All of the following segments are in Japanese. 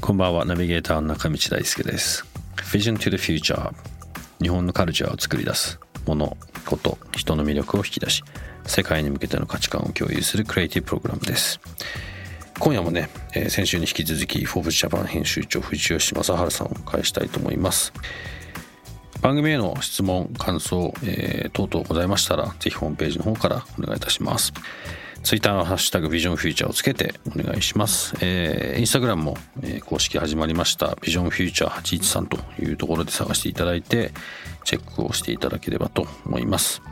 こんばんは。ナビゲーターの中道大輔です。Vision to the Future 日本のカルチャーを作り出す。ものこと人の魅力を引き出し世界に向けての価値観を共有するクリエイティブプログラムです。今夜もね、えー、先週に引き続きフォーブスジャパン編集長藤吉正治さんをお迎えしたいと思います。番組への質問感想、えー、等々ございましたらぜひホームページの方からお願いいたします。ツイッターのハッシュタグビジョンフューチャーをつけてお願いします。えー、インスタグラムも、えー、公式始まりましたビジョンフューチャー813というところで探していただいてチェックをしていただければと思います。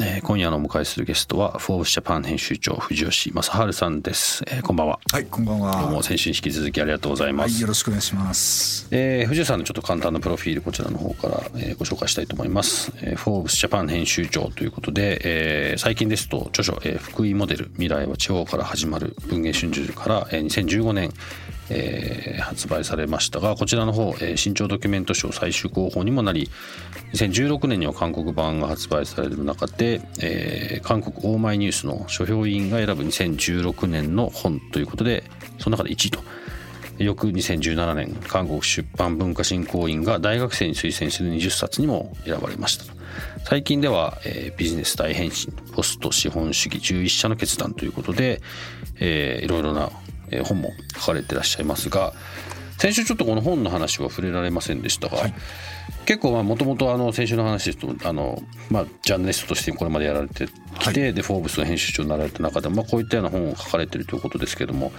えー、今夜のお迎えするゲストはフォーブスジャパン編集長藤吉正治さんです、えー、こんばんは。はいこんばんは。どうも先週引き続きありがとうございます、はい、よろしくお願いします、えー、藤吉さんのちょっと簡単なプロフィールこちらの方から、えー、ご紹介したいと思います、えー、フォーブスジャパン編集長ということで、えー、最近ですと著書、えー、福井モデル未来は地方から始まる文藝春秋から、えー、2015年えー、発売されましたがこちらの方、えー、新潮ドキュメント賞最終候補にもなり2016年には韓国版が発売される中で、えー、韓国オーマイニュースの書評委員が選ぶ2016年の本ということでその中で1位と。翌2017年韓国出版文化振興員が大学生に推薦する20冊にも選ばれました最近では、えー、ビジネス大変身ポスト資本主義11社の決断ということで、えー、いろいろなえ本も書かれてらっしゃいますが先週ちょっとこの本の話は触れられませんでしたが、はい、結構もともと先週の話ですとあの、まあ、ジャーナリストとしてこれまでやられてきて、はい、で「フォーブス」の編集長になられた中で、まあ、こういったような本を書かれてるということですけども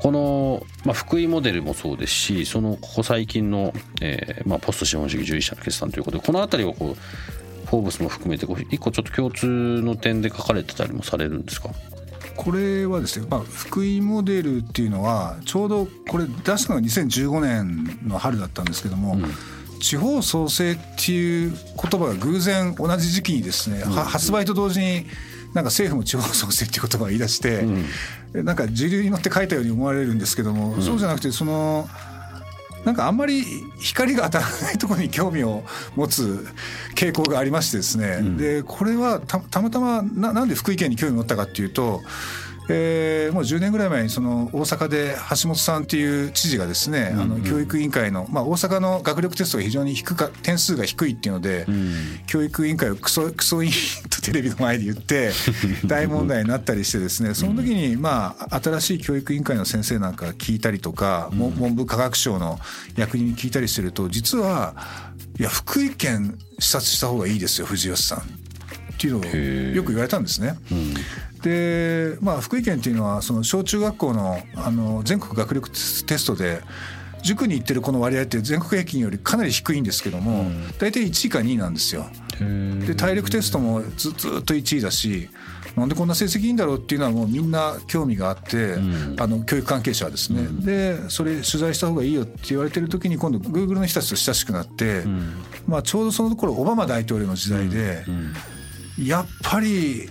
この、まあ、福井モデルもそうですしそのここ最近の、えーまあ、ポスト資本主義従事者の決算ということでこの辺りをこうフォーブスも含めて一個ちょっと共通の点で書かれてたりもされるんですか？これはですね、まあ、福井モデルっていうのはちょうどこれ出したのが2015年の春だったんですけども、うん、地方創生っていう言葉が偶然同じ時期にですね、うん、発売と同時になんか政府も地方創生っていう言葉を言い出して、うん、なんか時流に乗って書いたように思われるんですけども、そうじゃなくてその。なんかあんまり光が当たらないところに興味を持つ傾向がありましてですね、うん、でこれはたまたまななんで福井県に興味を持ったかっていうとえー、もう10年ぐらい前にその大阪で橋本さんっていう知事がですね、うんうん、あの教育委員会の、まあ、大阪の学力テストが非常に低か点数が低いっていうので、うん、教育委員会をクソ クソ委員とテレビの前で言って 大問題になったりしてですねその時にまあ新しい教育委員会の先生なんか聞いたりとか、うん、文部科学省の役人に聞いたりしてると実はいや福井県視察した方がいいですよ藤吉さんっていうのをよく言われたんですね。うんで、まあ、福井県っていうのはその小中学校のあの全国学力テストで塾に行ってるこの割合って全国平均よりかなり低いんですけども、大体1位か2位なんですよ。で体力テストもずずっと1位だしなんでこんな成績いいんだろうっていうのはもうみんな興味があって、うん、あの教育関係者はですね、うん、でそれ取材した方がいいよって言われてる時に今度グーグルの人たちと親しくなって、うん、まあ、ちょうどその頃オバマ大統領の時代で、やっぱり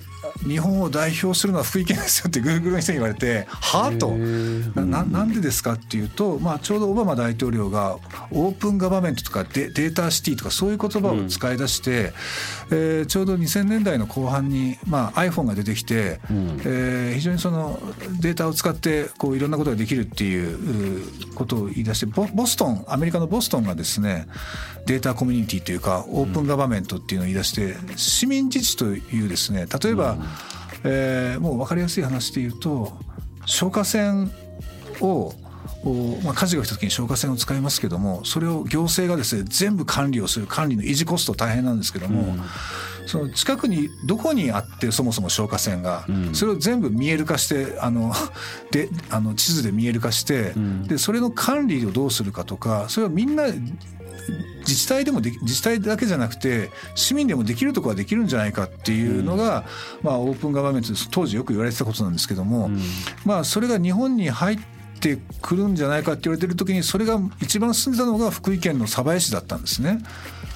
日本を代表するのは福井県ですよってグーグルの人に言われてはあと。ななんでですかっていうと、まあ、ちょうどオバマ大統領がオープンガバメントとかデデータシティとかそういう言葉を使い出して、うん、えー、ちょうど2000年代の後半に、まあ、iPhone が出てきて、うん、えー、非常にそのデータを使ってこういろんなことができるっていうことを言い出してボボストンアメリカのボストンがですねデータコミュニティというかオープンガバメントっていうのを言い出して市民自治というですね例えば、えー、もう分かりやすい話で言うと消火栓をまあ、火事が起きた時に消火栓を使いますけどもそれを行政がですね全部管理をする管理の維持コスト大変なんですけども、うん、その近くにどこにあってそもそも消火栓が、うん、それを全部見える化してあの であの地図で見える化して、うん、でそれの管理をどうするかとかそれをみんな自治体でもで自治体だけじゃなくて市民でもできるところはできるんじゃないかっていうのが、まあ、オープンガバメント当時よく言われてたことなんですけども、まあ、それが日本に入ってくるんじゃないかって言われてる時にそれが一番進んでたのが福井県の鯖江市だったんですね。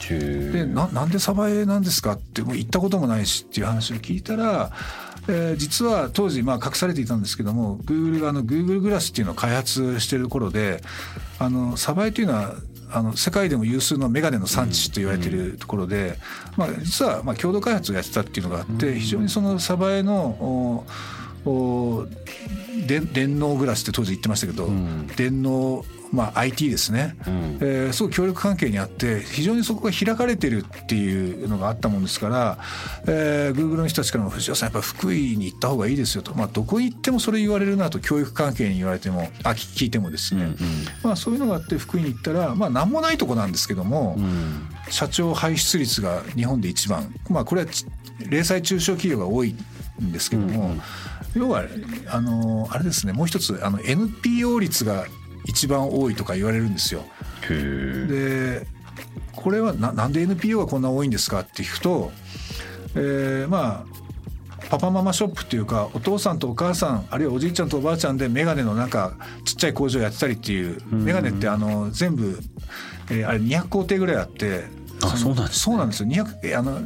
でななんで鯖江なんですかってもう行ったこともないしっていう話を聞いたらえー、実は当時まあ隠されていたんですけども Google があの Google グラスっていうのを開発している頃であの鯖江というのはあの世界でも有数のメガネの産地と言われているところで、まあ、実はまあ共同開発をやってたっていうのがあって非常にその鯖江の電脳グラスって当時言ってましたけど、電脳まあ、IT ですね、うん、えー、すごく協力関係にあって非常にそこが開かれてるっていうのがあったもんですから、えー、Google の人たちからも藤尾さんやっぱ福井に行った方がいいですよと、まあ、どこに行ってもそれ言われるなと教育関係に言われてもあ聞いてもですね、うんうん、まあ、そういうのがあって福井に行ったら、まあ、何もないとこなんですけども、うん、社長輩出率が日本で一番、まあ、これは零細中小企業が多いんですけども、うんうん、要はあのあれですねもう一つあの NPO 率が一番多いとか言われるんですよ。でこれはななんで NPO がこんな多いんですか？って聞くと、えー、まあパパママショップっていうかお父さんとお母さんあるいはおじいちゃんとおばあちゃんで眼鏡のなんかちっちゃい工場やってたりっていう眼鏡ってあの全部、えー、あれ200工程ぐらいあってあそうなんです、ね、そうなんですよ。200あの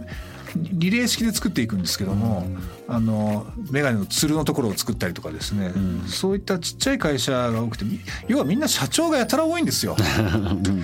リレー式で作っていくんですけども、あの眼鏡のつるのところを作ったりとかですね、うん、そういったちっちゃい会社が多くて要はみんな社長がやたら多いんですよ。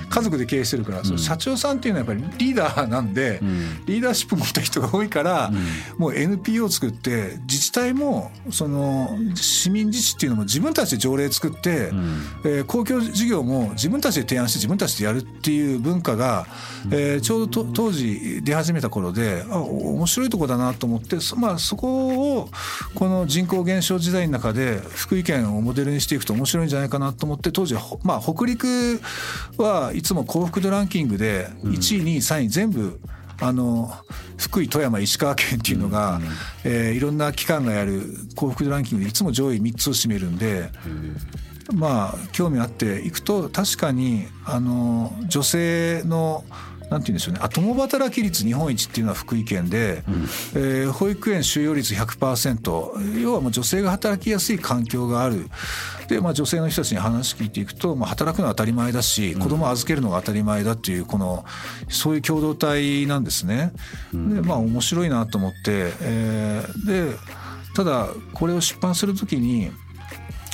家族で経営してるから、うん、その社長さんっていうのはやっぱりリーダーなんで、うん、リーダーシップ持った人が多いから、もう NPO を作って自治体もその市民自治っていうのも自分たちで条例作って、うん、えー、公共事業も自分たちで提案して自分たちでやるっていう文化が、えー、ちょうど当時出始めた頃であ面白いとこだなと思ってまあそこをこの人口減少時代の中で福井県をモデルにしていくと面白いんじゃないかなと思って当時は、まあ、北陸はいつも幸福度ランキングで1位2位3位全部あの福井富山石川県っていうのが、えー、いろんな機関がやる幸福度ランキングでいつも上位3つを占めるんで。まあ興味あっていくと確かにあの女性のなんて言うんでしょうね。あ共働き率日本一っていうのは福井県で、うん、えー、保育園収容率100%要はもう女性が働きやすい環境がある。で、まあ、女性の人たちに話聞いていくと、まあ、働くのは当たり前だし子供を預けるのが当たり前だっていうこのそういう共同体なんですね。でまあ面白いなと思って、えー、でただこれを出版する時に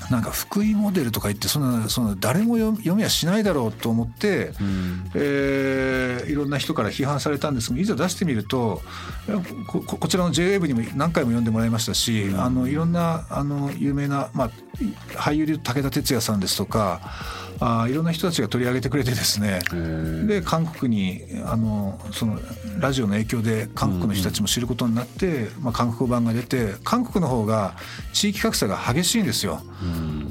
なんか福井モデルとか言ってそんなその誰も読みはしないだろうと思って、うん、えー、いろんな人から批判されたんですがいざ出してみるとここちらの JWEB にも何回も読んでもらいましたし、うん、あのいろんなあの有名な、まあ、俳優で武田鉄矢さんですとかあいろんな人たちが取り上げてくれてですねで韓国にあのそのラジオの影響で韓国の人たちも知ることになって、まあ、韓国語版が出て韓国の方が地域格差が激しいんですよ。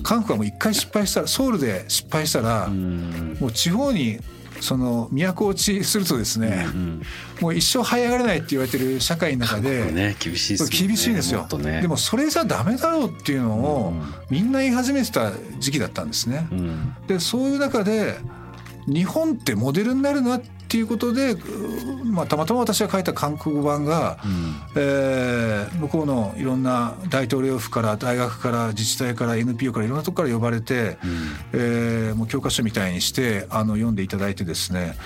韓国はもう一回失敗したらソウルで失敗したらもう地方にその都落ちするとですね、うんうん、もう一生這い上がれないって言われてる社会の中で、ね、厳しいですね厳しいですよ、ね、でもそれじゃダメだろうっていうのをみんな言い始めてた時期だったんですね。うん、でそういう中で日本ってモデルになるなっていうことで、まあ、たまたま私が書いた韓国語版が、うん、えー、向こうのいろんな大統領府から大学から自治体から NPO からいろんなとこから呼ばれて、うん、えー、もう教科書みたいにしてあの読んでいただいてですね、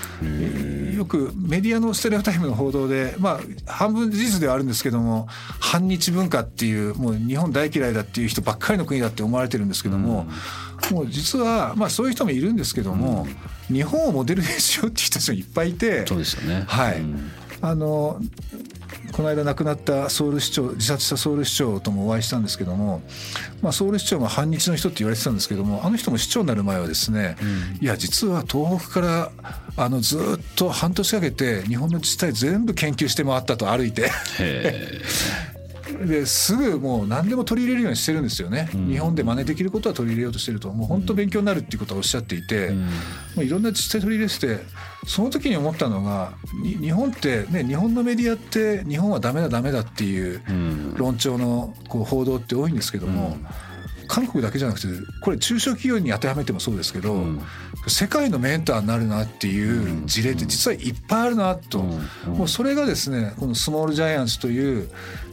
よくメディアのステレオタイムの報道で、まあ、半分事実ではあるんですけども反日文化っていうもう日本大嫌いだっていう人ばっかりの国だって思われてるんですけども。うんもう実は、まあ、そういう人もいるんですけども、うん、日本をモデルにしようっていう人たちもいっぱいいてそうですよね、はい、うん、あのこの間亡くなったソウル市長自殺したソウル市長ともお会いしたんですけども、まあ、ソウル市長も反日の人って言われてたんですけどもあの人も市長になる前はですね、うん、いや実は東北からあのずっと半年かけて日本の自治体全部研究して回ったと歩いてですぐもう何でも取り入れるようにしてるんですよね、うん、日本で真似できることは取り入れようとしてるともう本当勉強になるっていうことはおっしゃっていて、うん、もういろんな自治体取り入れててその時に思ったのが日本ってね日本のメディアって日本はダメだダメだっていう論調のこう報道って多いんですけども、韓国だけじゃなくてこれ中小企業に当てはめてもそうですけど、うん。世界のメンターになるなっていう事例って実はいっぱいあるなと、もうそれがですねこのスモールジャイアンツという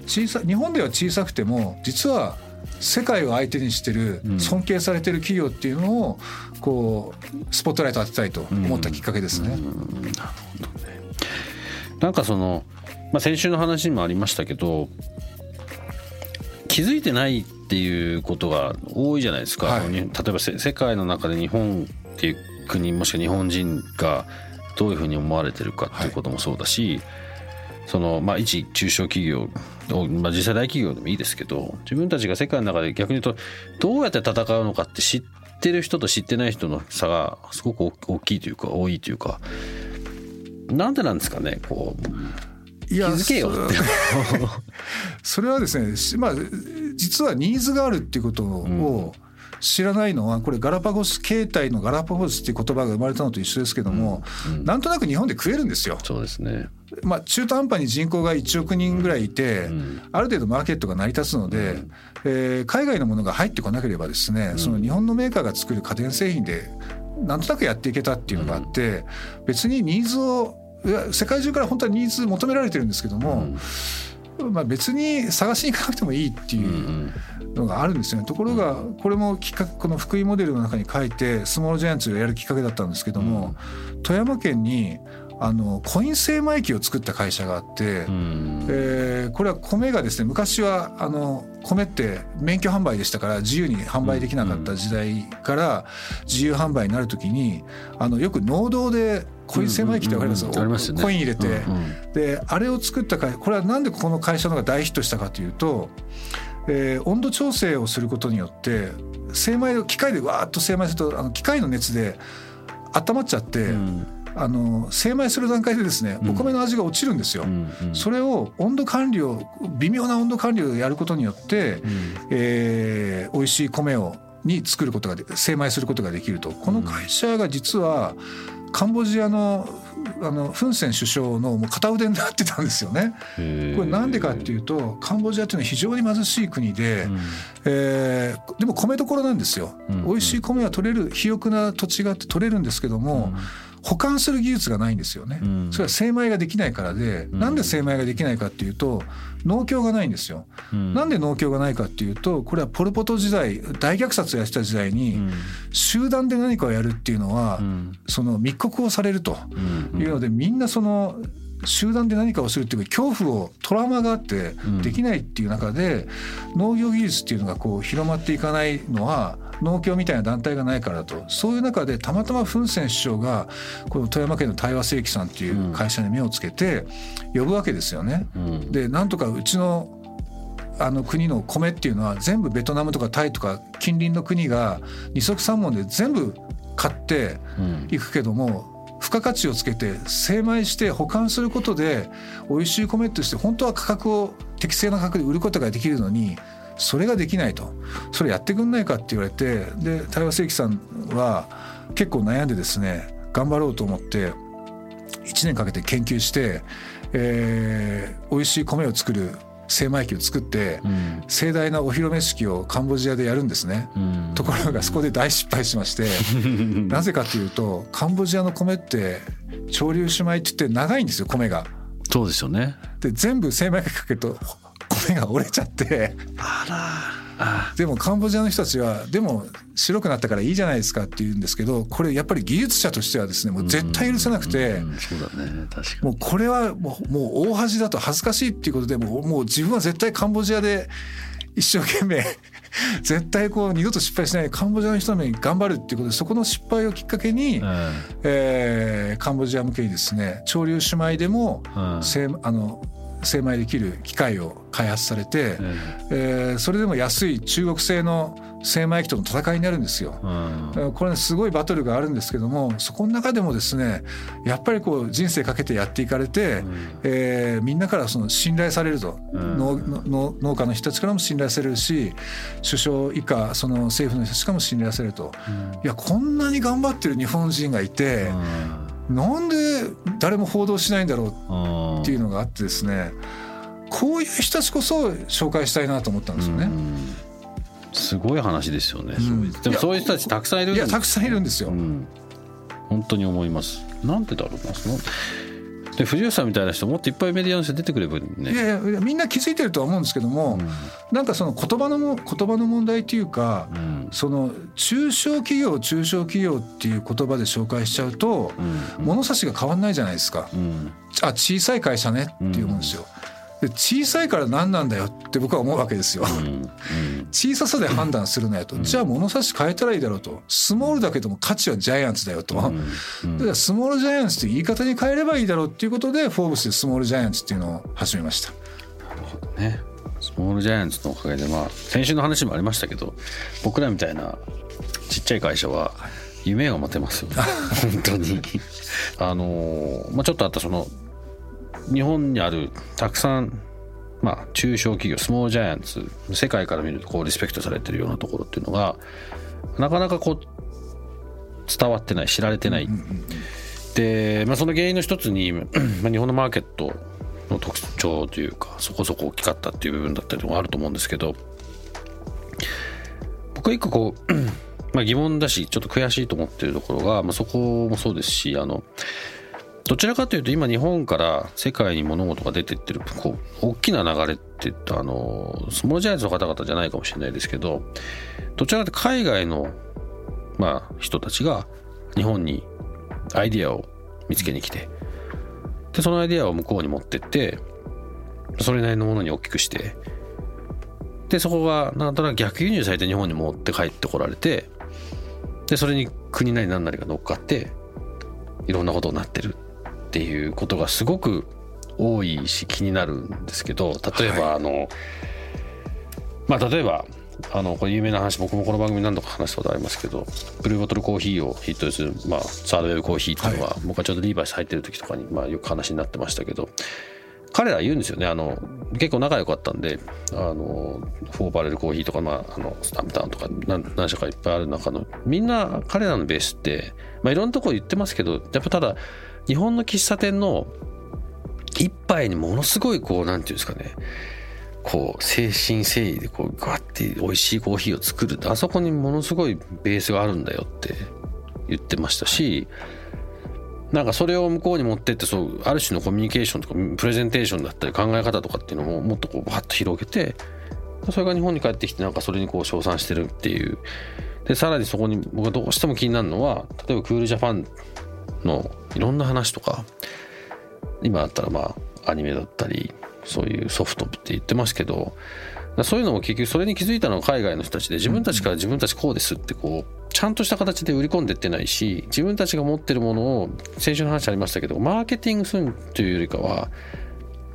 小さ日本では小さくても実は世界を相手にしてる尊敬されてる企業っていうのをこうスポットライト当てたいと思ったきっかけですね。なんかその、まあ、先週の話にもありましたけど気づいてないっていうことが多いじゃないですか、はい。例えばせ世界の中で日本っていう国もしくは日本人がどういうふうに思われてるかっていうこともそうだし、そのまあ一中小企業をまあ、実際大企業でもいいですけど自分たちが世界の中で逆に言うとどうやって戦うのかって知ってる人と知ってない人の差がすごく大きいというか多いというかなんでなんですかねこう気づけよ。って それはですね、しまあ、実はニーズがあるっていうことを知らないのはこれガラパゴス形態のガラパゴスっていう言葉が生まれたのと一緒ですけども、なんとなく日本で食えるんですよ。そうですね。まあ、中途半端に人口が1億人ぐらいいて、ある程度マーケットが成り立つので、えー海外のものが入ってこなければですね、その日本のメーカーが作る家電製品でなんとなくやっていけたっていうのがあって、別にニーズを世界中から本当はニーズ求められてるんですけども、まあ、別に探しに行かなくてもいいっていうのがあるんですよね。ところがこれもきっかけこの福井モデルの中に書いてスモールジャイアンツをやるきっかけだったんですけども、富山県にあのコイン精米機を作った会社があって、えーこれは米がですね昔はあの米って免許販売でしたから自由に販売できなかった時代から自由販売になる時にあのよく農道でコイン精米機ってわかります？コイン入れて、うんうん。であれを作った会これはなんでこの会社の方が大ヒットしたかというと、えー温度調整をすることによって精米を機械でわーっと精米するとあの機械の熱で温まっちゃって、あの精米する段階でですねお米の味が落ちるんですよ。それを温度管理を微妙な温度管理をやることによって、えー美味しい米をに作ることがで精米することができると。この会社が実はカンボジアのあのフン・セン首相のもう片腕になってたんですよね。これなんでかっていうとカンボジアっていうのは非常に貧しい国で、えーでも米どころなんですよ。美味しい米は取れる肥沃な土地があって取れるんですけども、保管する技術がないんですよね。それは精米ができないからで、なんで精米ができないかっていうと農協がないんですよ。なんで農協がないかっていうとこれはポル・ポト時代大虐殺をやってた時代に、集団で何かをやるっていうのは、その密告をされると。いうので、みんなその集団で何かをするっていう恐怖をトラウマがあってできないっていう中で、農業技術っていうのがこう広まっていかないのは農協みたいな団体がないからだと。そういう中でたまたまフン・セン首相がこの富山県の対話世紀さんっていう会社に目をつけて呼ぶわけですよね。でなんとかうちのあの国の米っていうのは全部ベトナムとかタイとか近隣の国が二足三門で全部買っていくけども、付加価値をつけて精米して保管することで美味しい米として本当は価格を適正な価格で売ることができるのにそれができないとそれやってくんないかって言われてで対話世紀さんは結構悩んでですね頑張ろうと思って1年かけて研究して、えー美味しい米を作る精米機を作って、盛大なお披露目式をカンボジアでやるんですね。ところがそこで大失敗しまして なぜかというとカンボジアの米って潮流酒米って言って長いんですよ米が。そうですよね。で全部精米機かけると米が折れちゃって。でもカンボジアの人たちはでも白くなったからいいじゃないですかって言うんですけどこれやっぱり技術者としてはですねもう絶対許せなくて。もうこれはもうもう大恥だと恥ずかしいっていうことでもうもう自分は絶対カンボジアで一生懸命 絶対こう二度と失敗しないカンボジアの人のために頑張るっていうことでそこの失敗をきっかけに、に。えーカンボジア向けにですね潮流姉妹でもうん。精あの精米できる機械を開発されて、えーそれでも安い中国製の精米機との戦いになるんですよ。これねすごいバトルがあるんですけどもそこの中でもですねやっぱりこう人生かけてやっていかれて、えーみんなからその信頼されると、ん。農農農家の人たちからも信頼されるし首相以下その政府の人たちからも信頼されると、いやこんなに頑張ってる日本人がいて、なんで誰も報道しないんだろうっていうのがあってですねこういう人たちこそ紹介したいなと思ったんですよね。すごい話ですよね、うん、でもそういう人たちたくさんいるいやたくさんいるんですよ、うん、本当に思います。なんでだろうなそので藤吉さんみたいな人もっといっぱいメディアの人出てくればね。いやいやみんな気づいてるとは思うんですけども、うん、なんかその言葉のも言葉の問題っていうか、うん、その中小企業中小企業っていう言葉で紹介しちゃうと、うん、物差しが変わんないじゃないですか、うん、あ小さい会社ねっていうもんですよ。で小さいから何なんだよって僕は思うわけですよ。小ささで判断するなよと、じゃあ物差し変えたらいいだろうと。スモールだけども価値はジャイアンツだよと、だからスモールジャイアンツって言い方に変えればいいだろうっていうことでフォーブスでスモールジャイアンツっていうのを始めました。なるほどね。スモールジャイアンツのおかげでまあ先週の話もありましたけど僕らみたいなちっちゃい会社は夢が持てますよね。本当に。あのまあちょっとあったその日本にあるたくさんまあ中小企業スモールジャイアンツ世界から見るとこうリスペクトされてるようなところっていうのがなかなかこう伝わってない知られてない、で、まあ、その原因の一つに、まあ、日本のマーケットの特徴というかそこそこ大きかったっていう部分だったりもあると思うんですけど僕は一個こう まあ疑問だしちょっと悔しいと思ってるところが、まあ、そこもそうですしあのどちらかというと今日本から世界に物事が出てってるこう大きな流れってあのスモールジャイアンツの方々じゃないかもしれないですけどどちらかというと海外の、まあ、人たちが日本にアイディアを見つけに来てでそのアイディアを向こうに持ってってそれなりのものに大きくしてでそこがなんとなく逆輸入されて日本に持って帰ってこられてでそれに国なり何なりが乗っかっていろんなことになってる。っていうことがすごく多いし気になるんですけど例えばあの、はい、まあ例えばあのこれ有名な話僕もこの番組何度か話したことありますけどブルーボトルコーヒーをヒットする、まあ、サードウェブコーヒーっていうのは、はい、僕はちょうどリーバイス入ってる時とかに、まあ、よく話になってましたけど彼ら言うんですよねあの結構仲良かったんであのフォーバレルコーヒーとか、まあ、あのスタンプタウンとか何何社かいっぱいある中のみんな彼らのベースって、まあ、いろんなとこ言ってますけどやっぱただ日本の喫茶店の一杯にものすごいこうなんていうんですかね。こう精神誠意でこうガッて美味しいコーヒーを作る。あそこにものすごいベースがあるんだよって言ってましたしなんかそれを向こうに持ってってそうある種のコミュニケーションとかプレゼンテーションだったり考え方とかっていうのももっとこうバッと広げてそれが日本に帰ってきてなんかそれにこう称賛してるっていう。でさらにそこに僕がどうしても気になるのは例えばクールジャパンのいろんな話とか今だったらまあアニメだったりそういうソフトって言ってますけどそういうのも結局それに気づいたのは海外の人たちで自分たちから自分たちこうですってこうちゃんとした形で売り込んでってないし自分たちが持ってるものを先週の話ありましたけどマーケティングするというよりかは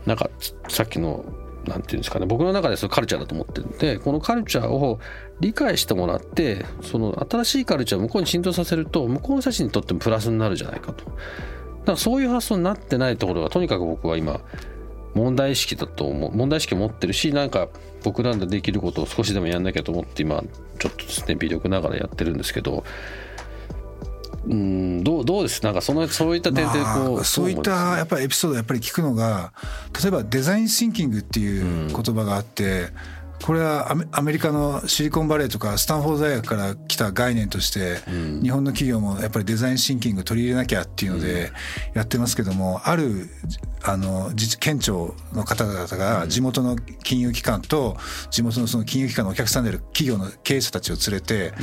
なんかさっきのなんていうんですかね僕の中でそれカルチャーだと思ってるんでこのカルチャーを理解してもらってその新しいカルチャーを向こうに浸透させると向こうの人たちにとってもプラスになるじゃないかと。だからそういう発想になってないところがとにかく僕は今問題意識だと思う問題意識を持ってるしなんか僕らでできることを少しでもやんなきゃと思って今ちょっとですね微力ながらやってるんですけどうんどうどうです？なんかそのそういった点でこう、まあ、そういったやっぱりエピソードやっぱり聞くのが例えばデザインシンキングっていう言葉があって、うんこれはアメリカのシリコンバレーとかスタンフォード大学から来た概念として、日本の企業もやっぱりデザインシンキング取り入れなきゃっていうのでやってますけども、あるあの県庁の方々が地元の金融機関と地元のその金融機関のお客さんである企業の経営者たちを連れて、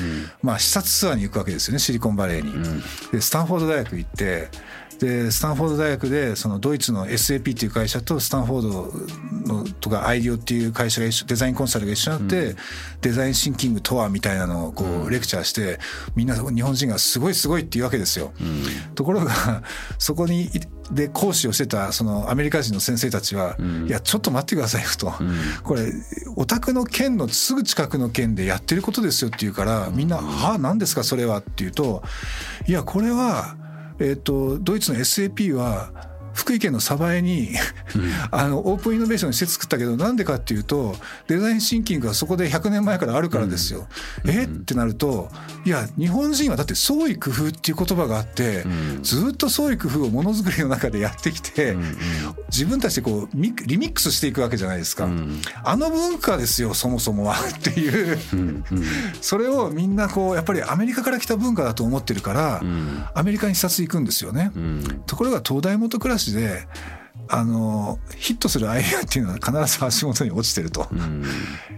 まあ視察ツアーに行くわけですよねシリコンバレーに。でスタンフォード大学行ってでスタンフォード大学でそのドイツの SAP っていう会社とスタンフォードのとかアイディオっていう会社が一緒デザインコンサルが一緒になって、うん、デザインシンキングとはみたいなのをこうレクチャーしてみんな日本人がすごいすごいっていうわけですよ。うん、ところがそこにで講師をしてたそのアメリカ人の先生たちは、うん、いやちょっと待ってくださいよと、これお宅の県のすぐ近くの県でやってることですよって言うからみんな「はあ何ですかそれは」って言うといやこれはえーと、ドイツの SAP は福井県の鯖江にあのオープンイノベーションの施設作ったけどなんでかっていうとデザインシンキングがそこで100年前からあるからですよ。え？ってなるといや日本人はだって創意工夫っていう言葉があってずっと創意工夫をものづくりの中でやってきて自分たちでこうリミックスしていくわけじゃないですか。あの文化ですよそもそもはっていう。それをみんなこうやっぱりアメリカから来た文化だと思ってるからアメリカに視察行くんですよね。ところが東大元暮らしであのヒットするアイデアっていうのは必ず足元に落ちてると、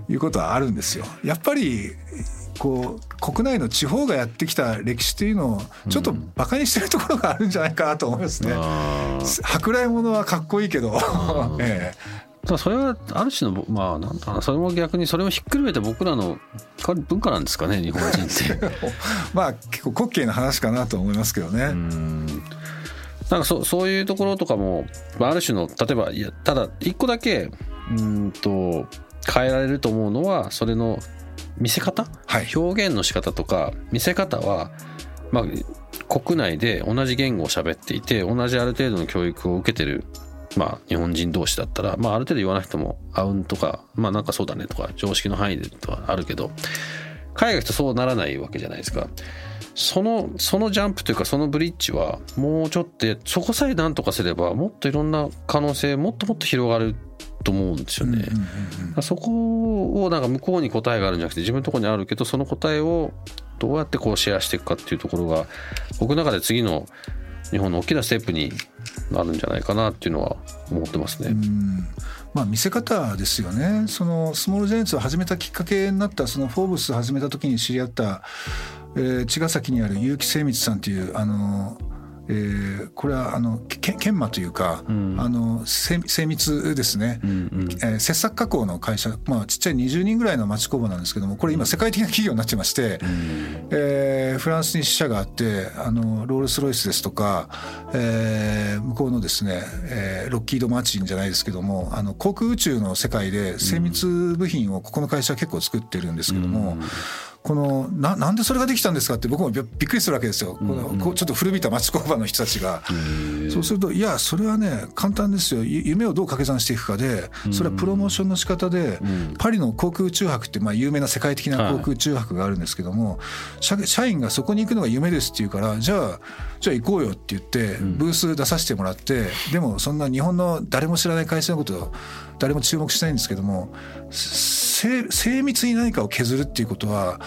いうことはあるんですよ。やっぱりこう国内の地方がやってきた歴史というのをちょっとバカにしてるところがあるんじゃないかなと思いますね。舶来物はかっこいいけど、ええ、それはある種のまあなんだなそれも逆にそれをひっくるめて僕らの文化なんですかね日本人って。まあ結構滑稽な話かなと思いますけどねなんかそそういうところとかも、まあ、ある種の例えばいやただ一個だけうんと変えられると思うのはそれの見せ方、はい、表現の仕方とか見せ方は、まあ、国内で同じ言語を喋っていて同じある程度の教育を受けてるまあ、日本人同士だったら、まあ、ある程度言わなくても、あうんとか、まあ、なんかそうだねとか、常識の範囲でとかあるけど、海外とそうならないわけじゃないですか。その、そのジャンプというか、そのブリッジは、もうちょっと、そこさえ何とかすれば、もっといろんな可能性、もっともっと広がると思うんですよね。そこをなんか向こうに答えがあるんじゃなくて自分のところにあるけどその答えをどうやってこうシェアしていくかっていうところが僕の中で次の日本の大きなステップになるんじゃないかなっていうのは思ってますね。まあ、見せ方ですよねそのスモールジェネッツを始めたきっかけになったそのフォーブス始めた時に知り合った、えー、茅ヶ崎にある結城精密さんっていうあのえー、これはあの研磨というか、うん、あの精密ですね、うんうん、えー、切削加工の会社、まあ、ちっちゃい20人ぐらいの町工場なんですけどもこれ今世界的な企業になってまして、うん、えー、フランスに支社があってあのロールス・ロイスですとか、えー、向こうのですね、えー、ロッキード・マーチンじゃないですけどもあの航空宇宙の世界で精密部品をここの会社は結構作ってるんですけども、うんこのななんでそれができたんですかって僕もびっくりするわけですよ、このちょっと古びた町工場の人たちが。そうするといやそれはね簡単ですよ。夢をどう掛け算していくかでそれはプロモーションの仕方で、パリの航空宇宙博ってまあ有名な世界的な航空宇宙博があるんですけども、社員がそこに行くのが夢ですって言うからじゃあじゃあ行こうよって言ってブース出させてもらって、でもそんな日本の誰も知らない会社のこと誰も注目しないんですけども精密に何かを削るっていうことは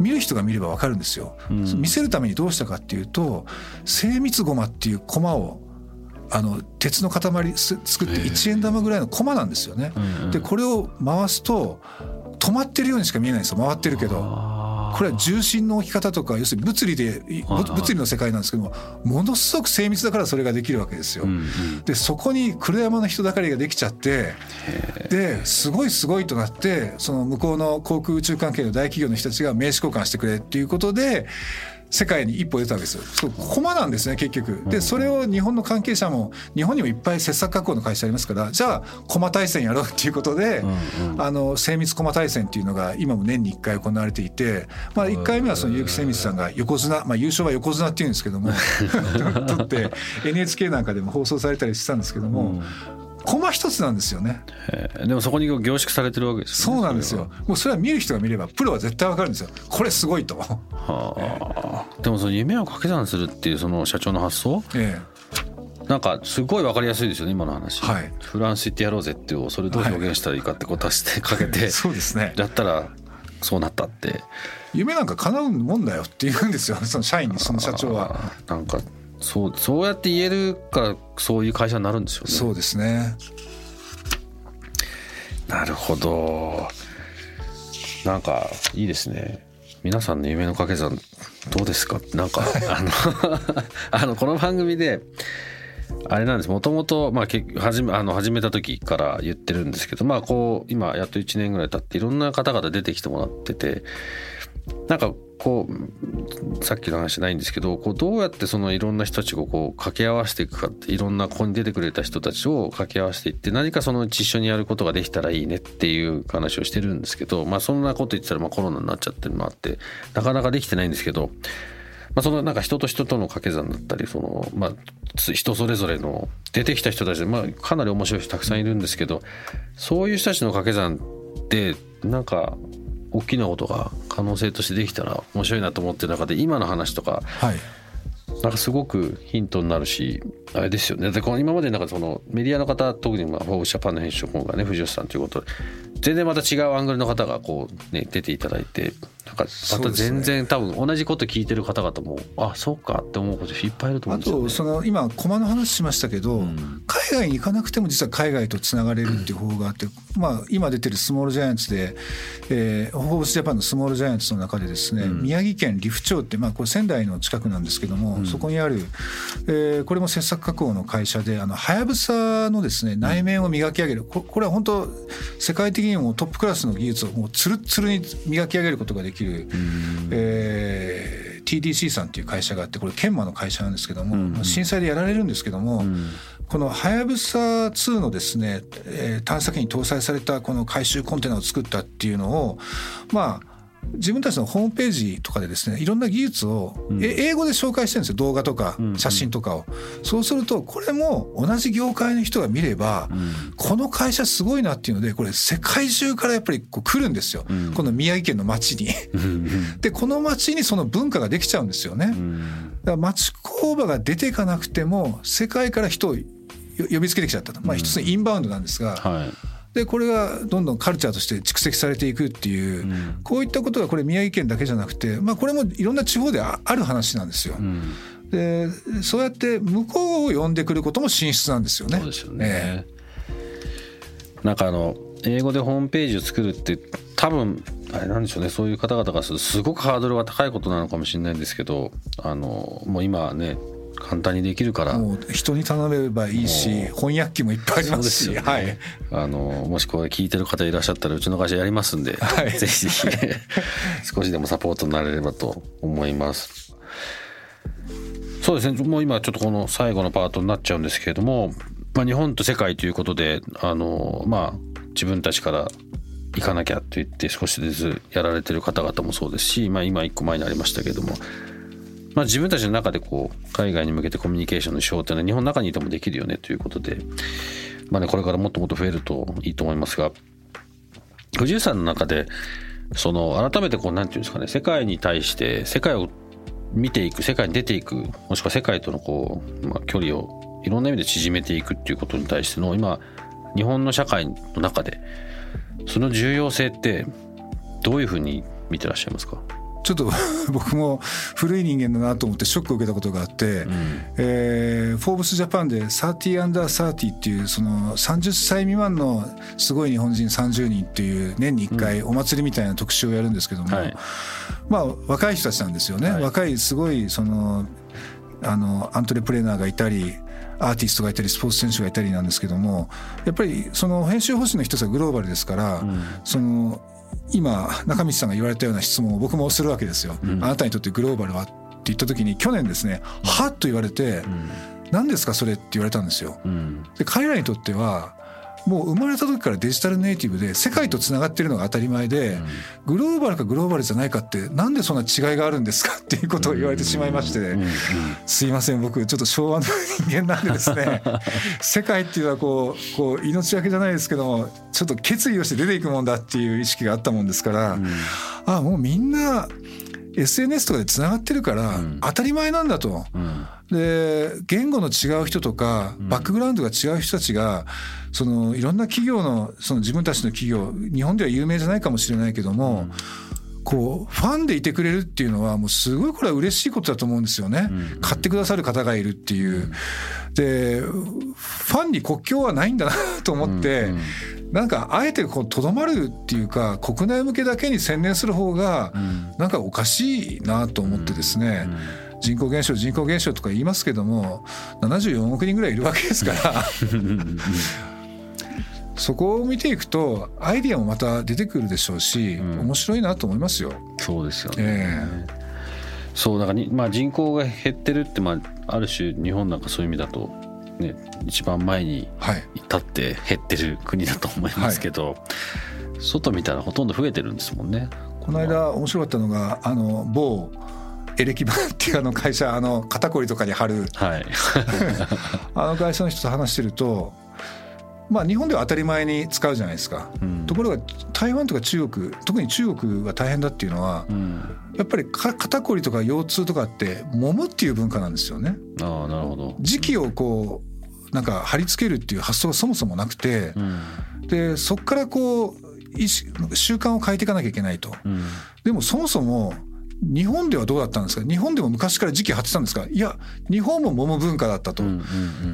見る人が見れば分かるんですよ。うん、見せるためにどうしたかっていうと精密ゴマっていうコマをあの鉄の塊作って1円玉ぐらいのコマなんですよね。でこれを回すと止まってるようにしか見えないんですよ回ってるけど。これは重心の置き方とか要するに物理で物理の世界なんですけどもものすごく精密だからそれができるわけですよ。でそこに黒山の人だかりができちゃってですごいすごいとなってその向こうの航空宇宙関係の大企業の人たちが名刺交換してくれっていうことで世界に一歩出たわけですよ。そう駒なんですね結局。でそれを日本の関係者も日本にもいっぱい切削加工の会社ありますからじゃあ駒対戦やろうっていうことで、うんうん、あの精密駒対戦っていうのが今も年に1回行われていて、まあ、1回目はその結城精密さんが横綱、まあ、優勝は横綱っていうんですけども 取って NHK なんかでも放送されたりしてたんですけども。うんコマ一つなんですよね。でもそこに凝縮されてるわけですよね。そうなんですよ。もうそれは見る人が見ればプロは絶対わかるんですよ。これすごいと。はあ。でもその夢を掛け算するっていうその社長の発想？ええ。なんかすごいわかりやすいですよね今の話、はい、フランス行ってやろうぜっていうそれどう表現したらいいかってこう足してかけて、そうですねやったらそうなったって夢なんか叶うもんだよって言うんですよその社員にその社長はなんかそうそうやって言えるからそういう会社になるんですよね。そうですね。なるほど。なんかいいですね。皆さんの夢の掛け算どうですか？なんか あの あのこの番組であれなんです。もともと始めあの始めた時から言ってるんですけどまあこう今やっと1年ぐらい経っていろんな方々出てきてもらっててなんかこうさっきの話ないんですけどこうどうやってそのいろんな人たちをこう掛け合わせていくかっていろんなここに出てくれた人たちを掛け合わせていって何かそのうち一緒にやることができたらいいねっていう話をしてるんですけどまあそんなこと言ってたらまあコロナになっちゃってるのもあってなかなかできてないんですけどまあ、そのなんか人と人との掛け算だったりその、まあ、人それぞれの出てきた人たちで、まあ、かなり面白い人たくさんいるんですけどそういう人たちの掛け算ってなんか大きなことが可能性としてできたら面白いなと思ってる中で今の話とか、はい、なんかすごくヒントになるしあれですよね。でこの今までなんかそのメディアの方特にまあフォーブジャパンの編集本がね藤吉さんということで全然また違うアングルの方がこうね出ていただいてなんかまた全然、ね、多分同じこと聞いてる方々もあそうかって思うこといっぱいいると思うんですよ、ね、あとその今駒の話しましたけど、うん、海外に行かなくても実は海外とつながれるっていう方法があって、まあ、今出てるスモールジャイアンツで、えー、フォーブスジャパンのスモールジャイアンツの中でですね、うん、宮城県利府町って、まあ、これ仙台の近くなんですけども、うん、そこにある、えー、これも切削加工の会社であのはやぶさのですね内面を磨き上げる。ここれは本当世界的にもトップクラスの技術をもうつるつるに磨き上げることができる、えー、TDC さんっていう会社があってこれ研磨の会社なんですけども、震災でやられるんですけども、このはやぶさ2のですね、えー、探査機に搭載されたこの回収コンテナを作ったっていうのをまあ自分たちのホームページとかでですねいろんな技術を、英語で紹介してるんですよ。動画とか写真とかを、そうするとこれも同じ業界の人が見れば、この会社すごいなっていうのでこれ世界中からやっぱりこう来るんですよ、この宮城県の町に。でこの町にその文化ができちゃうんですよね。だから町工場が出ていかなくても世界から人を呼びつけてきちゃったと、まあ、一つのインバウンドなんですが。はいでこれがどんどんカルチャーとして蓄積されていくっていう、うん、こういったことがこれ宮城県だけじゃなくて、まあ、これもいろんな地方である話なんですよ。うん、でそうやって向こうを呼んでくることも進出なんですよね。そうですよね、えー、なんかあの英語でホームページを作るって多分あれなんでしょうね。そういう方々がすごくハードルが高いことなのかもしれないんですけどあのもう今ね簡単にできるから。もう人に頼めばいいし翻訳機もいっぱいありますし、ね、はい、あのもしこれ聞いてる方いらっしゃったらうちの会社やりますんで、はい、ぜひぜひ少しでもサポートになれればと思います。そうですね。もう今ちょっとこの最後のパートになっちゃうんですけれども、まあ、日本と世界ということであのまあ自分たちから行かなきゃと言って少しずつやられてる方々もそうですし、まあ、今一個前にありましたけれどもまあ、自分たちの中でこう海外に向けてコミュニケーションの手法っていうのは日本の中にいてもできるよねということで、まあね、これからもっともっと増えるといいと思いますが藤井さんの中でその改めてこうなんていうんですかね世界に対して世界を見ていく世界に出ていくもしくは世界とのこう、まあ、距離をいろんな意味で縮めていくっていうことに対しての今日本の社会の中でその重要性ってどういうふうに見てらっしゃいますか？ちょっと 僕も古い人間だなと思ってショックを受けたことがあって、うん、えー、フォーブスジャパンで30アンダー30っていうその30歳未満のすごい日本人30人っていう年に1回お祭りみたいな特集をやるんですけども、うんはい、まあ若い人たちなんですよね、はい、若いすごいそのあのアントレプレーナーがいたりアーティストがいたりスポーツ選手がいたりなんですけどもやっぱりその編集方針の一つはグローバルですから、うん、その今中道さんが言われたような質問を僕もするわけですよ。うん、あなたにとってグローバルはって言った時に去年ですね「はっ」と言われて「何ですかそれ」って言われたんですよ。で彼らにとってはもう生まれた時からデジタルネイティブで世界とつながってるのが当たり前で、グローバルかグローバルじゃないかってなんでそんな違いがあるんですか？っていうことを言われてしまいまして、すいません僕ちょっと昭和の人間なんでですね。世界っていうのはこうこう命がけじゃないですけどもちょっと決意をして出ていくもんだっていう意識があったもんですから、あもうみんな SNS とかでつながってるから当たり前なんだと。で言語の違う人とかバックグラウンドが違う人たちがそのいろんな企業のその自分たちの企業日本では有名じゃないかもしれないけども、こうファンでいてくれるっていうのはもうすごいこれは嬉しいことだと思うんですよね、買ってくださる方がいるっていう。でファンに国境はないんだなと思って、なんかあえてこうとどまるっていうか国内向けだけに専念する方がなんかおかしいなと思ってですね、人口減少人口減少とか言いますけども74億人ぐらいいるわけですから。そこを見ていくとアイディアもまた出てくるでしょうし、うん、面白いなと思いますよ。そうですよね、えー、そうだからに、まあ、人口が減ってるって、まあ、ある種日本なんかそういう意味だと、ね、一番前に立って減ってる国だと思いますけど、はい、外見たらほとんど増えてるんですもんね。この間面白かったのがあの某エレキバっていうあの会社あの肩こりとかに貼る、はい、あの会社の人と話してるとまあ、日本では当たり前に使うじゃないですか、うん、ところが台湾とか中国特に中国が大変だっていうのは、うん、やっぱり肩こりとか腰痛とかって揉むっていう文化なんですよね。あなるほど。時期をこうなんか貼り付けるっていう発想がそもそもなくて、うん、でそこからこう習慣を変えていかなきゃいけないと。でもそもそも日本ではどうだったんですか？日本でも昔から時期張ってたんですか？いや日本も桃文化だったと、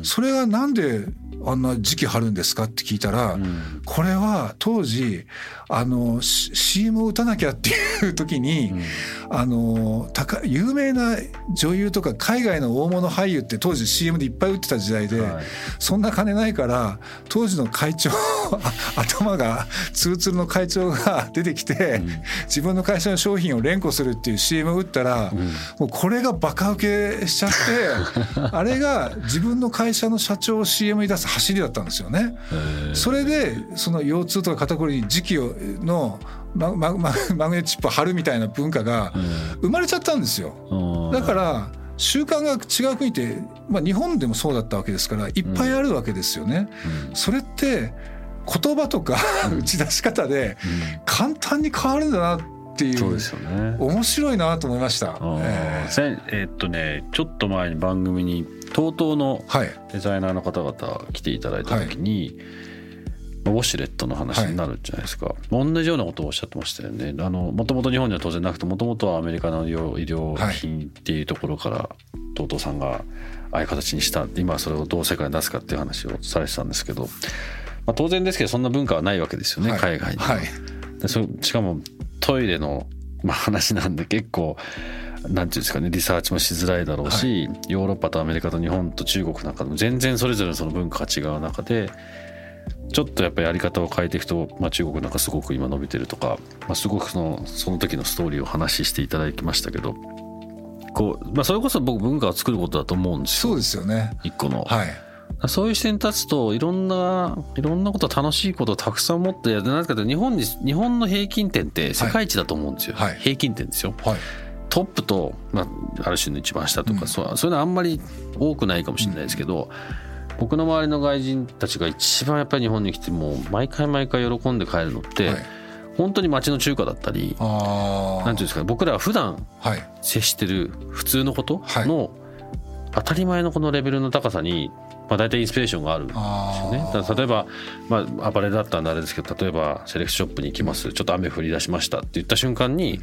それがなんであんな時期張るんですか？って聞いたら、うん、これは当時あの CM を打たなきゃっていう時に、うん、あの高有名な女優とか海外の大物俳優って当時 CM でいっぱい打ってた時代で、はい、そんな金ないから当時の会長 頭がツルツルの会長が出てきて、うん、自分の会社の商品を連呼するっていう CM を打ったら、もうこれがバカ受けしちゃって あれが自分の会社の社長を CM に出す走りだったんですよね。それでその腰痛とか肩こりに時期をのママママグネチップを貼るみたいな文化が生まれちゃったんですよ。だから習慣が違う国って、まあ、日本でもそうだったわけですからいっぱいあるわけですよね。それって言葉とか 打ち出し方で簡単に変わるんだなっていう。そうですよね。面白いなと思いました。えー、えー、っとねちょっと前に番組に TOTO のデザイナーの方々来ていただいた時に、はい。ウォシュレットの話になるじゃないですか、はい、同じようなことをおっしゃってましたよね。もともと日本には当然なくてもともとはアメリカの医療品っていうところから TOTO さんがああいう形にした今それをどう世界に出すかっていう話をされてたんですけど、まあ、当然ですけどそんな文化はないわけですよね、はい、海外に、は。い、しかもトイレの、まあ、話なんで結構なんていうんですかねリサーチもしづらいだろうし、はい、ヨーロッパとアメリカと日本と中国なんかでも全然それぞれその文化が違う中でちょっとやっぱりやり方を変えていくと、まあ、中国なんかすごく今伸びてるとか、まあ、すごくそのその時のストーリーを話していただきましたけどこう、まあ、それこそ僕文化を作ることだと思うんですよ。そうですよね。一個の。はいそういう視点に立つといろんないろんなこと楽しいことをたくさん持ってなぜかというと日本に日本の平均点って世界一だと思うんですよ、はい、平均点ですよ、はい、トップと、まあ、ある種の一番下とか、うん、そうそういうのはあんまり多くないかもしれないですけど、うん、僕の周りの外人たちが一番やっぱり日本に来てもう毎回毎回喜んで帰るのって、はい、本当に町の中華だったりなんていうんですか僕らは普段接してる普通のことの当たり前のこのレベルの高さにまあ、大体インスピレーションがあるんですよね。だ例えば、まあ、アパレルだったんであれですけど例えばセレクトショップに行きます。ちょっと雨降り出しましたって言った瞬間に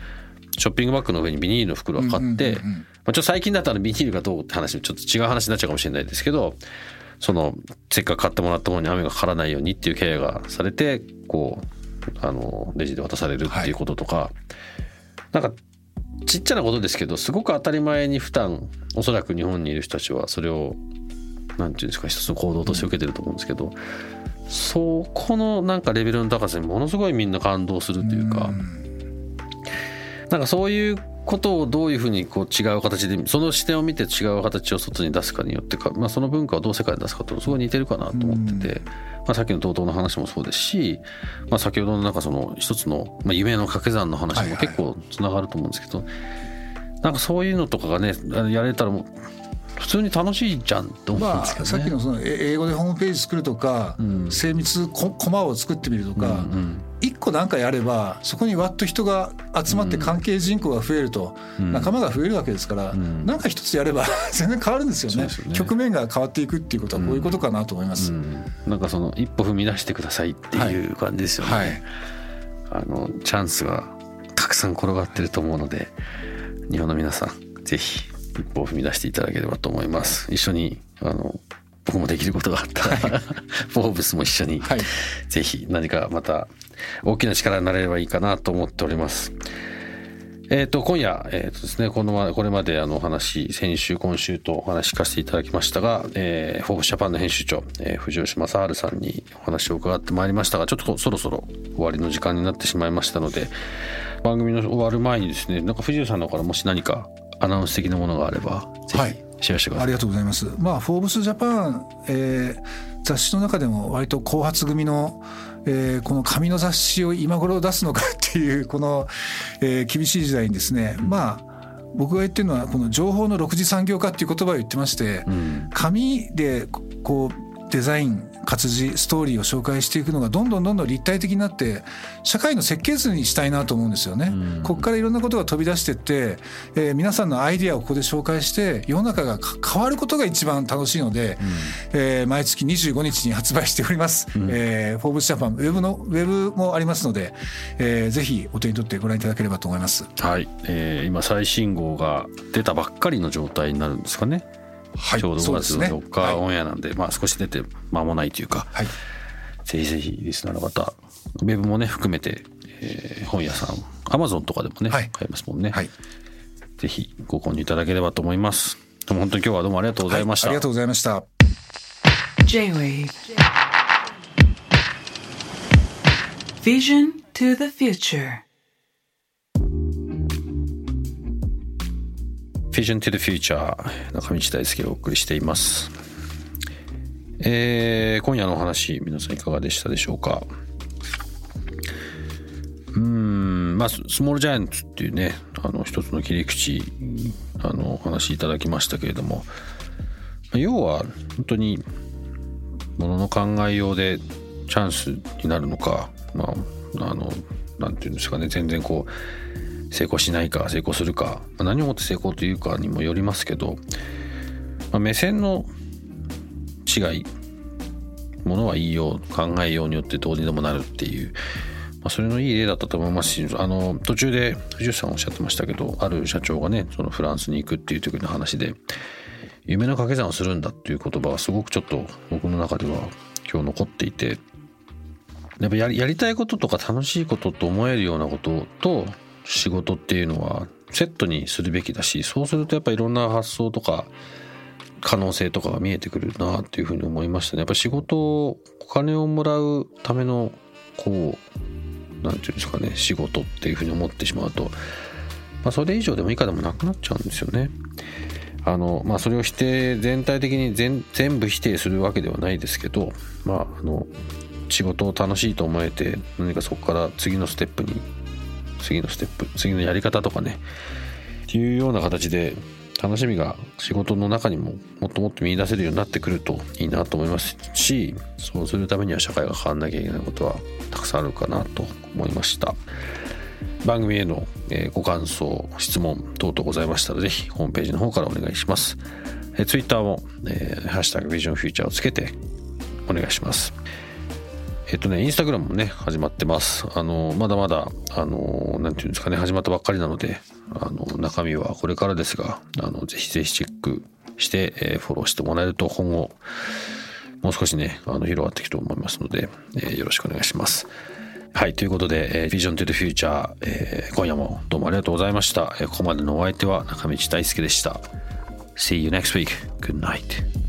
ショッピングバッグの上にビニールの袋が買って、まあ、ちょっと最近だったらビニールがどうって話ちょっと違う話になっちゃうかもしれないですけどそのせっかく買ってもらったものに雨がかからないようにっていうケアがされてこうあのレジで渡されるっていうこととか、はい、なんかちっちゃなことですけどすごく当たり前に負担おそらく日本にいる人たちはそれをなんていうんですか一つの行動として受けてると思うんですけど、そこのなんかレベルの高さにものすごいみんな感動するというか、なんかそういうことをどういうふうにこう違う形でその視点を見て違う形を外に出すかによってか、まあ、その文化をどう世界に出すかとすごい似てるかなと思ってて、まあ、さっきの TOTO の話もそうですし、まあ、先ほどのなんかその一つの、まあ、夢の掛け算の話も結構つながると思うんですけど、なんかそういうのとかがねやれたらもう普通に楽しいじゃんと思うんですけど、ね、まあ、さっきのその英語でホームページ作るとか、うん、精密コマを作ってみるとか、うんうん1個何かやればそこにわっと人が集まって関係人口が増えると、仲間が増えるわけですから、うん、何か一つやれば 全然変わるんですよね、ね、局面が変わっていくっていうことはこういうことかなと思います、うん、なんかその一歩踏み出してくださいっていう感じですよね、はいはい、あのチャンスがたくさん転がってると思うので日本の皆さんぜひ一歩を踏み出していただければと思います。一緒にあの僕もできることがあったら、はい、フォーブスも一緒に、はい、ぜひ何かまた大きな力になれればいいかなと思っております。えっ、ー、と、今夜、えっ、ー、とですね、この、これまであのお話、先週、今週とお話聞かせていただきましたが、えー、フォーブスジャパンの編集長、えー、藤吉正治さんにお話を伺ってまいりましたが、ちょっとそろそろ終わりの時間になってしまいましたので、番組の終わる前にですね、なんか藤吉さんの方からもし何かアナウンス的なものがあれば、ぜひシェアしてください。ありがとうございます。まあ、フォーブスジャパン、えー、雑誌の中でも割と後発組の、えー、この紙の雑誌を今頃出すのかっていう この、えー、厳しい時代にですね、まあ僕が言ってるのはこの情報の6次産業化っていう言葉を言ってまして、うん紙でこうデザイン活字ストーリーを紹介していくのがどんどんどんどん立体的になって社会の設計図にしたいなと思うんですよね。うんここからいろんなことが飛び出してって、えー皆さんのアイディアをここで紹介して世の中がか変わることが一番楽しいので、えー毎月25日に発売しております。えーフォーブスジャパンウェブのウェブもありますので、えーぜひお手に取ってご覧いただければと思います。はい、えー今最新号が出たばっかりの状態になるんですかね、はいちょうど5月のそうですね。4日オンエアなんで、まあ少し出て間もないというか、はい。ぜひぜひリスナーの方ウェブもね含めて、えー本屋さんアマゾンとかでもね、はい。買えますもんね、はい。ぜひご購入いただければと思います。でも本当に今日はどうもありがとうございました、はいありがとうございました。J-Wave. Vision to the future Vision to the Future 中道大輔がお送りしています、えー今夜のお話皆さんいかがでしたでしょうか？うんまあスモールジャイアンツっていうねあの一つの切り口あのお話いただきましたけれども。要は本当にものの考えようでチャンスになるのかまああのなんていうんですかね全然こう成功しないか成功するか何をもって成功というかにもよりますけど、まあ、目線の違いものは言いよう考えようによってどうにでもなるっていう、まあ、それのいい例だったと思いますしあの途中で藤吉さんおっしゃってましたけどある社長がねそのフランスに行くっていう時の話で夢の掛け算をするんだっていう言葉がすごくちょっと僕の中では今日残っていてやっぱやりやりたいこととか楽しいことと思えるようなことと仕事っていうのはセットにするべきだしそうするとやっぱいろんな発想とか可能性とかが見えてくるなっていうふうに思いましたね。やっぱ仕事をお金をもらうためのこうなんていうんですかね仕事っていうふうに思ってしまうと、まあ、それ以上でも以下でもなくなっちゃうんですよね。あのまあそれを否定全体的に全全部否定するわけではないですけどまああの仕事を楽しいと思えて何かそこから次のステップに次のステップ次のやり方とかね。っていうような形で楽しみが仕事の中にももっともっと見出せるようになってくるといいなと思いますしそうするためには社会が変わんなきゃいけないことはたくさんあるかなと思いました。番組へのご感想質問等々ございましたらぜひホームページの方からお願いします。えーツイッターも、ハッシュタグビジョンフューチャーをつけてお願いします。えっとね、インスタグラムもね、始まってます。あの、まだまだ、あの、なんていうんですかね、始まったばっかりなので、あの、中身はこれからですが、あの、ぜひぜひチェックして、えーフォローしてもらえると、今後、もう少しね、あの、広がっていくと思いますので、えーよろしくお願いします。はい、ということで、えー、Vision to the Future、えー今夜もどうもありがとうございました。えーここまでのお相手は中道大輔でした。See you next week. Good night.